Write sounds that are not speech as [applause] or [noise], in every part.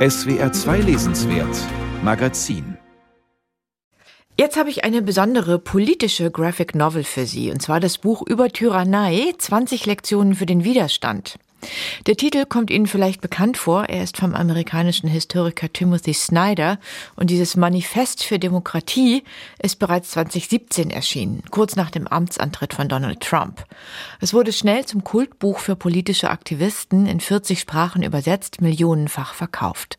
SWR 2 Lesenswert Magazin Jetzt habe ich eine besondere politische Graphic Novel für Sie, und zwar das Buch über Tyrannei, 20 Lektionen für den Widerstand. Der Titel kommt Ihnen vielleicht bekannt vor. Er ist vom amerikanischen Historiker Timothy Snyder und dieses Manifest für Demokratie ist bereits 2017 erschienen, kurz nach dem Amtsantritt von Donald Trump. Es wurde schnell zum Kultbuch für politische Aktivisten in 40 Sprachen übersetzt, millionenfach verkauft.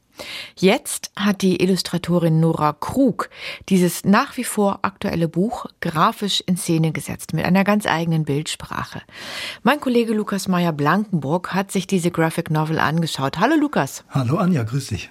Jetzt hat die Illustratorin Nora Krug dieses nach wie vor aktuelle Buch grafisch in Szene gesetzt mit einer ganz eigenen Bildsprache. Mein Kollege Lukas Meyer-Blankenburg hat sich diese Graphic Novel angeschaut. Hallo Lukas. Hallo Anja, grüß dich.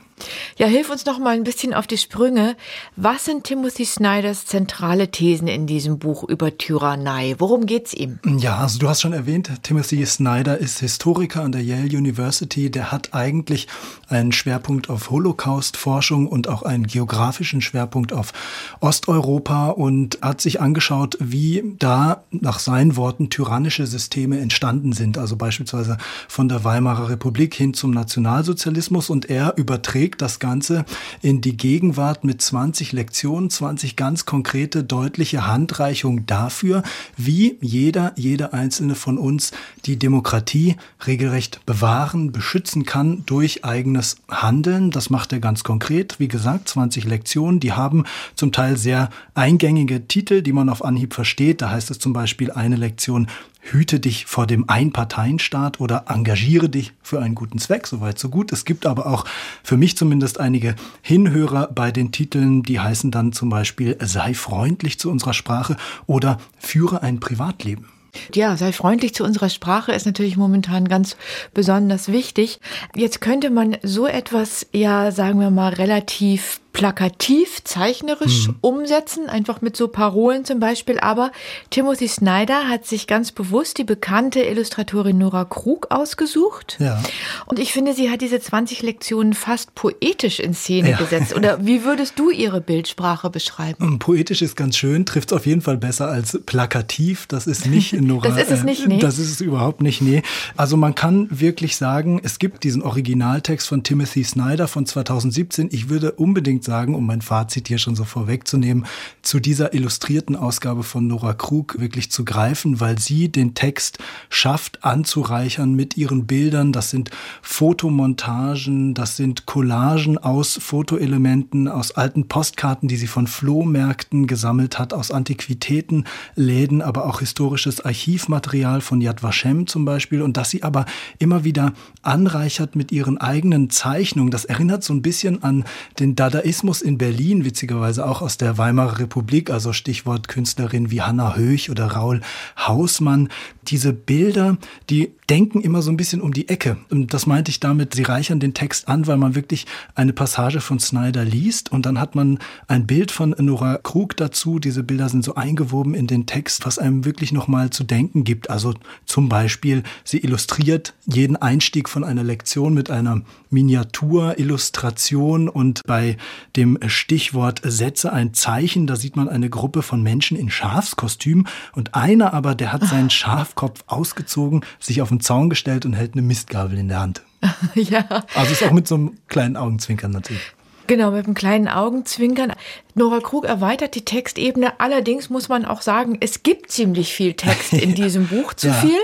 Ja, hilf uns noch mal ein bisschen auf die Sprünge. Was sind Timothy Snyders zentrale Thesen in diesem Buch über Tyrannei? Worum geht's ihm? Ja, also du hast schon erwähnt, Timothy Snyder ist Historiker an der Yale University. Der hat eigentlich einen Schwerpunkt auf Holocaust-Forschung und auch einen geografischen Schwerpunkt auf Osteuropa und hat sich angeschaut, wie da nach seinen Worten tyrannische Systeme entstanden sind. Also beispielsweise von der Weimarer Republik hin zum Nationalsozialismus und er überträgt überträgt das Ganze in die Gegenwart mit 20 Lektionen, 20 ganz konkrete, deutliche Handreichungen dafür, wie jeder, jeder einzelne von uns die Demokratie regelrecht bewahren, beschützen kann durch eigenes Handeln. Das macht er ganz konkret. Wie gesagt, 20 Lektionen, die haben zum Teil sehr eingängige Titel, die man auf Anhieb versteht. Da heißt es zum Beispiel eine Lektion hüte dich vor dem Einparteienstaat oder engagiere dich für einen guten Zweck, soweit so gut. Es gibt aber auch für mich zumindest einige Hinhörer bei den Titeln, die heißen dann zum Beispiel sei freundlich zu unserer Sprache oder führe ein Privatleben. Ja, sei freundlich zu unserer Sprache ist natürlich momentan ganz besonders wichtig. Jetzt könnte man so etwas ja, sagen wir mal, relativ plakativ, zeichnerisch mhm. umsetzen, einfach mit so Parolen zum Beispiel. Aber Timothy Snyder hat sich ganz bewusst die bekannte Illustratorin Nora Krug ausgesucht. Ja. Und ich finde, sie hat diese 20 Lektionen fast poetisch in Szene ja. gesetzt. Oder [laughs] wie würdest du ihre Bildsprache beschreiben? Ähm, poetisch ist ganz schön, trifft es auf jeden Fall besser als plakativ. Das ist nicht [laughs] Nora. das ist es nicht, nee. Das ist es überhaupt nicht, nee. Also man kann wirklich sagen, es gibt diesen Originaltext von Timothy Snyder von 2017. Ich würde unbedingt unbedingt sagen, um mein Fazit hier schon so vorwegzunehmen, zu dieser illustrierten Ausgabe von Nora Krug wirklich zu greifen, weil sie den Text schafft anzureichern mit ihren Bildern. Das sind Fotomontagen, das sind Collagen aus Fotoelementen, aus alten Postkarten, die sie von Flohmärkten gesammelt hat, aus Antiquitätenläden, aber auch historisches Archivmaterial von Yad Vashem zum Beispiel und dass sie aber immer wieder anreichert mit ihren eigenen Zeichnungen. Das erinnert so ein bisschen an den Dadaismus Dadaismus in Berlin, witzigerweise auch aus der Weimarer Republik, also Stichwort Künstlerin wie Hanna Höch oder Raul Hausmann. Diese Bilder, die denken immer so ein bisschen um die Ecke. Und das meinte ich damit, sie reichern den Text an, weil man wirklich eine Passage von Snyder liest und dann hat man ein Bild von Nora Krug dazu. Diese Bilder sind so eingewoben in den Text, was einem wirklich nochmal zu denken gibt. Also zum Beispiel, sie illustriert jeden Einstieg von einer Lektion mit einer Miniaturillustration und bei dem Stichwort Setze ein Zeichen. Da sieht man eine Gruppe von Menschen in Schafskostüm und einer aber, der hat seinen Schafkopf ausgezogen, sich auf den Zaun gestellt und hält eine Mistgabel in der Hand. [laughs] ja. Also ist auch mit so einem kleinen Augenzwinkern natürlich. Genau, mit einem kleinen Augenzwinkern. Nora Krug erweitert die Textebene. Allerdings muss man auch sagen, es gibt ziemlich viel Text in [laughs] diesem Buch. Zu ja. viel?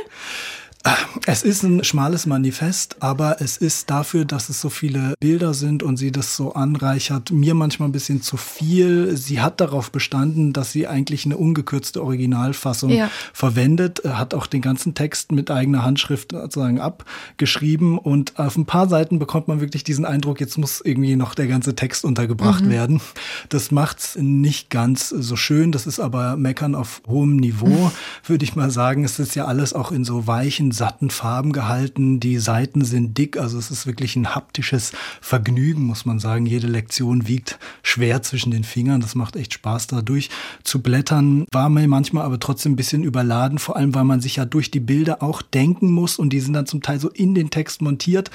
Es ist ein schmales Manifest, aber es ist dafür, dass es so viele Bilder sind und sie das so anreichert, mir manchmal ein bisschen zu viel. Sie hat darauf bestanden, dass sie eigentlich eine ungekürzte Originalfassung ja. verwendet, hat auch den ganzen Text mit eigener Handschrift sozusagen abgeschrieben und auf ein paar Seiten bekommt man wirklich diesen Eindruck, jetzt muss irgendwie noch der ganze Text untergebracht mhm. werden. Das macht's nicht ganz so schön, das ist aber Meckern auf hohem Niveau, [laughs] würde ich mal sagen. Es ist ja alles auch in so weichen satten Farben gehalten. Die Seiten sind dick, also es ist wirklich ein haptisches Vergnügen, muss man sagen. Jede Lektion wiegt schwer zwischen den Fingern. Das macht echt Spaß, da durch zu blättern. War mir manchmal aber trotzdem ein bisschen überladen, vor allem weil man sich ja durch die Bilder auch denken muss und die sind dann zum Teil so in den Text montiert,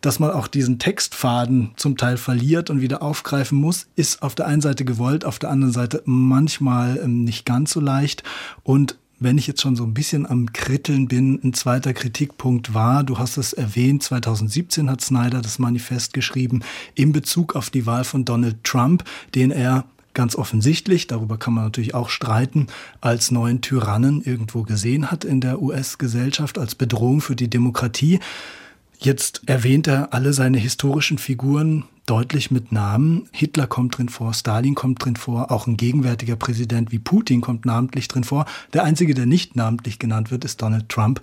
dass man auch diesen Textfaden zum Teil verliert und wieder aufgreifen muss, ist auf der einen Seite gewollt, auf der anderen Seite manchmal ähm, nicht ganz so leicht und wenn ich jetzt schon so ein bisschen am Kritteln bin, ein zweiter Kritikpunkt war, du hast es erwähnt, 2017 hat Snyder das Manifest geschrieben in Bezug auf die Wahl von Donald Trump, den er ganz offensichtlich, darüber kann man natürlich auch streiten, als neuen Tyrannen irgendwo gesehen hat in der US-Gesellschaft, als Bedrohung für die Demokratie. Jetzt erwähnt er alle seine historischen Figuren deutlich mit Namen. Hitler kommt drin vor, Stalin kommt drin vor, auch ein gegenwärtiger Präsident wie Putin kommt namentlich drin vor. Der einzige, der nicht namentlich genannt wird, ist Donald Trump.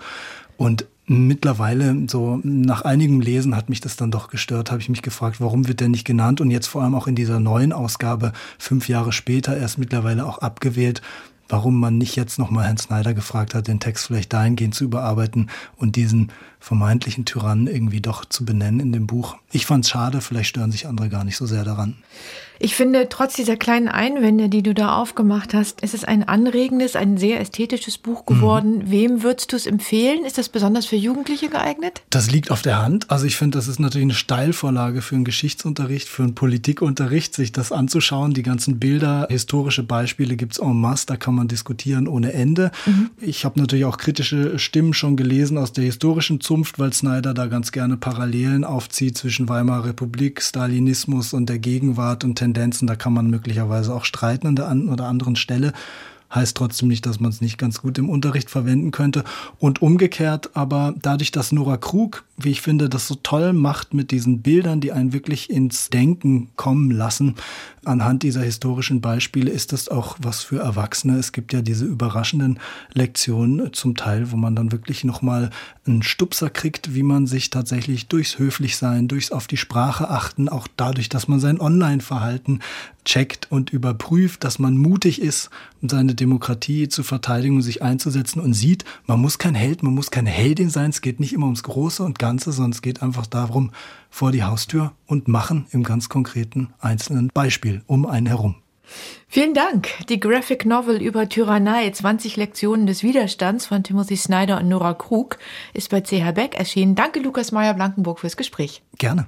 Und mittlerweile, so nach einigem Lesen hat mich das dann doch gestört, habe ich mich gefragt, warum wird der nicht genannt und jetzt vor allem auch in dieser neuen Ausgabe, fünf Jahre später, erst mittlerweile auch abgewählt, warum man nicht jetzt nochmal Herrn Snyder gefragt hat, den Text vielleicht dahingehend zu überarbeiten und diesen vermeintlichen Tyrannen irgendwie doch zu benennen in dem Buch. Ich fand es schade, vielleicht stören sich andere gar nicht so sehr daran. Ich finde, trotz dieser kleinen Einwände, die du da aufgemacht hast, ist es ein anregendes, ein sehr ästhetisches Buch geworden. Mhm. Wem würdest du es empfehlen? Ist das besonders für Jugendliche geeignet? Das liegt auf der Hand. Also ich finde, das ist natürlich eine Steilvorlage für einen Geschichtsunterricht, für einen Politikunterricht, sich das anzuschauen. Die ganzen Bilder, historische Beispiele gibt's en masse, da kann man diskutieren ohne Ende. Mhm. Ich habe natürlich auch kritische Stimmen schon gelesen aus der historischen Zunft, weil Snyder da ganz gerne Parallelen aufzieht zwischen Weimarer Republik, Stalinismus und der Gegenwart und Tendenzen, da kann man möglicherweise auch streiten an der einen oder anderen Stelle. Heißt trotzdem nicht, dass man es nicht ganz gut im Unterricht verwenden könnte. Und umgekehrt, aber dadurch, dass Nora Krug, wie ich finde, das so toll macht mit diesen Bildern, die einen wirklich ins Denken kommen lassen, anhand dieser historischen Beispiele ist das auch was für Erwachsene. Es gibt ja diese überraschenden Lektionen zum Teil, wo man dann wirklich nochmal einen Stupser kriegt, wie man sich tatsächlich durchs Höflichsein, durchs auf die Sprache achten, auch dadurch, dass man sein Online-Verhalten checkt und überprüft, dass man mutig ist, um seine Demokratie zu verteidigen und sich einzusetzen und sieht, man muss kein Held, man muss keine Heldin sein, es geht nicht immer ums Große und Ganze, sondern es geht einfach darum, vor die Haustür und machen im ganz konkreten einzelnen Beispiel um einen herum. Vielen Dank. Die Graphic Novel über Tyrannei, 20 Lektionen des Widerstands von Timothy Snyder und Nora Krug ist bei CH Beck erschienen. Danke Lukas Meyer-Blankenburg fürs Gespräch. Gerne.